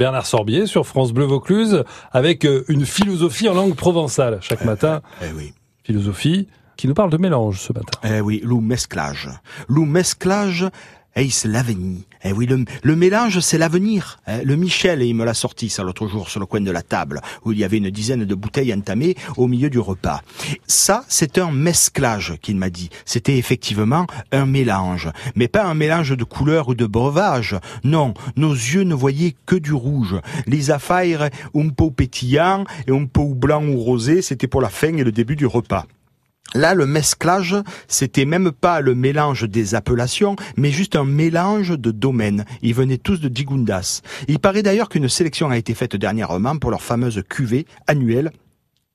Bernard Sorbier sur France Bleu Vaucluse avec euh, une philosophie en langue provençale chaque matin. Eh oui. Philosophie qui nous parle de mélange ce matin. Eh oui, le mesclage? Le mesclage, eh, c'est l'avenir. Eh oui, le, le mélange, c'est l'avenir. Eh, le Michel, il me l'a sorti ça l'autre jour sur le coin de la table, où il y avait une dizaine de bouteilles entamées au milieu du repas. Ça, c'est un mesclage qu'il m'a dit. C'était effectivement un mélange. Mais pas un mélange de couleurs ou de breuvage. Non, nos yeux ne voyaient que du rouge. Les affaires, un peu pétillant et un peu blanc ou rosé, c'était pour la fin et le début du repas. Là, le mesclage, c'était même pas le mélange des appellations, mais juste un mélange de domaines. Ils venaient tous de Digundas. Il paraît d'ailleurs qu'une sélection a été faite dernièrement pour leur fameuse cuvée annuelle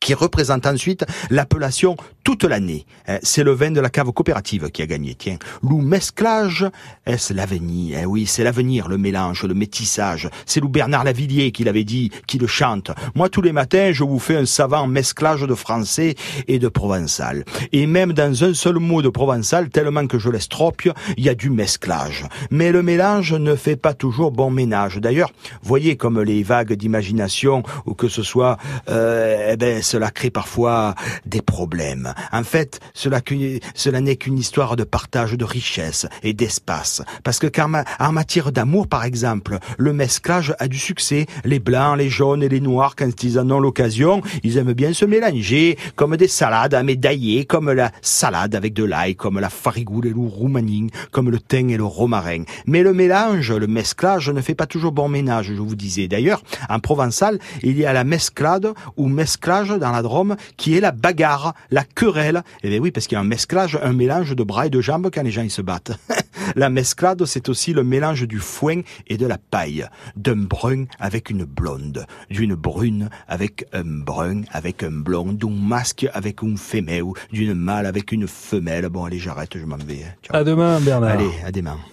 qui représente ensuite l'appellation toute l'année. Eh, c'est le vin de la cave coopérative qui a gagné. Tiens, Lou mesclage, est-ce l'avenir? Eh oui, c'est l'avenir, le mélange, le métissage. C'est Lou Bernard Lavillier qui l'avait dit, qui le chante. Moi, tous les matins, je vous fais un savant mesclage de français et de provençal. Et même dans un seul mot de provençal, tellement que je l'estropie, il y a du mesclage. Mais le mélange ne fait pas toujours bon ménage. D'ailleurs, voyez comme les vagues d'imagination, ou que ce soit, euh, eh ben, cela crée parfois des problèmes. En fait, cela, n'est qu'une histoire de partage de richesse et d'espace. Parce que car en matière d'amour, par exemple, le mesclage a du succès. Les blancs, les jaunes et les noirs, quand ils en ont l'occasion, ils aiment bien se mélanger, comme des salades à médailler, comme la salade avec de l'ail, comme la farigoule et le roumaning, comme le thym et le romarin. Mais le mélange, le mesclage ne fait pas toujours bon ménage, je vous disais. D'ailleurs, en provençal, il y a la mesclade ou mesclage dans la Drôme, qui est la bagarre, la querelle. Et eh bien oui, parce qu'il y a un mesclage, un mélange de bras et de jambes quand les gens ils se battent. la mesclade, c'est aussi le mélange du foin et de la paille, d'un brun avec une blonde, d'une brune avec un brun, avec un blond, d'un masque avec une femelle, d'une mâle avec une femelle. Bon, allez, j'arrête, je m'en vais. À demain, Bernard. Allez, à demain.